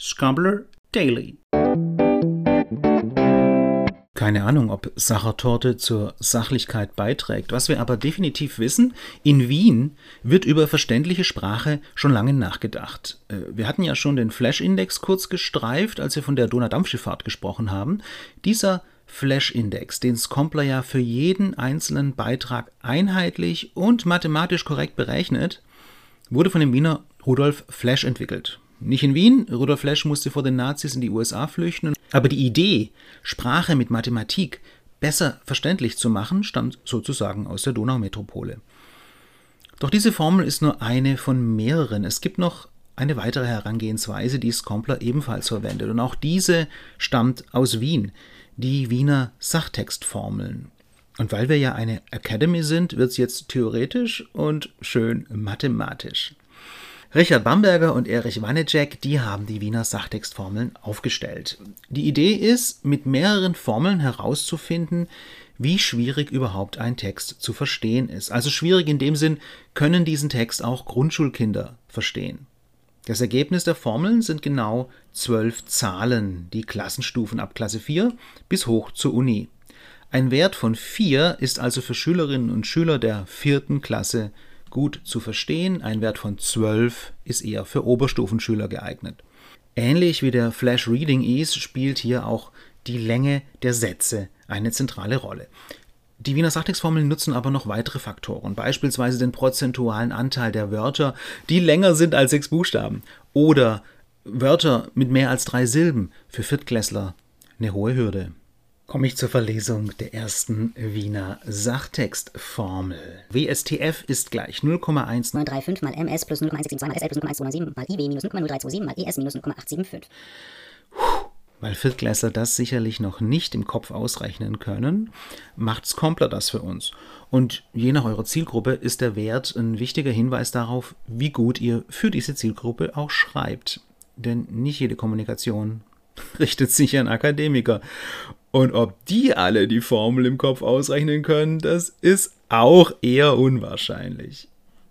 Scombler Daily. Keine Ahnung, ob Sachertorte zur Sachlichkeit beiträgt. Was wir aber definitiv wissen, in Wien wird über verständliche Sprache schon lange nachgedacht. Äh, wir hatten ja schon den Flash-Index kurz gestreift, als wir von der Donaudampfschifffahrt gesprochen haben. Dieser Flash-Index, den Scompler ja für jeden einzelnen Beitrag einheitlich und mathematisch korrekt berechnet, wurde von dem Wiener Rudolf Flash entwickelt. Nicht in Wien, Rudolf Flash musste vor den Nazis in die USA flüchten, aber die Idee, Sprache mit Mathematik besser verständlich zu machen, stammt sozusagen aus der Donaumetropole. Doch diese Formel ist nur eine von mehreren. Es gibt noch eine weitere Herangehensweise, die Scompler ebenfalls verwendet, und auch diese stammt aus Wien, die Wiener Sachtextformeln. Und weil wir ja eine Academy sind, wird es jetzt theoretisch und schön mathematisch. Richard Bamberger und Erich Wanecek, die haben die Wiener Sachtextformeln aufgestellt. Die Idee ist, mit mehreren Formeln herauszufinden, wie schwierig überhaupt ein Text zu verstehen ist. Also schwierig in dem Sinn, können diesen Text auch Grundschulkinder verstehen. Das Ergebnis der Formeln sind genau zwölf Zahlen, die Klassenstufen ab Klasse 4 bis hoch zur Uni. Ein Wert von 4 ist also für Schülerinnen und Schüler der vierten Klasse gut zu verstehen. Ein Wert von 12 ist eher für Oberstufenschüler geeignet. Ähnlich wie der Flash Reading Ease spielt hier auch die Länge der Sätze eine zentrale Rolle. Die Wiener Sachtextformeln nutzen aber noch weitere Faktoren, beispielsweise den prozentualen Anteil der Wörter, die länger sind als sechs Buchstaben, oder Wörter mit mehr als drei Silben, für Viertklässler eine hohe Hürde komme ich zur Verlesung der ersten Wiener Sachtextformel. WSTF ist gleich 0,1935 mal MS plus 0,172 mal SL plus 0,127 mal IW minus 0,0327 mal ES minus 0,875. Weil Viertklässler das sicherlich noch nicht im Kopf ausrechnen können, macht Scompler das für uns. Und je nach eurer Zielgruppe ist der Wert ein wichtiger Hinweis darauf, wie gut ihr für diese Zielgruppe auch schreibt. Denn nicht jede Kommunikation richtet sich an Akademiker. Und ob die alle die Formel im Kopf ausrechnen können, das ist auch eher unwahrscheinlich.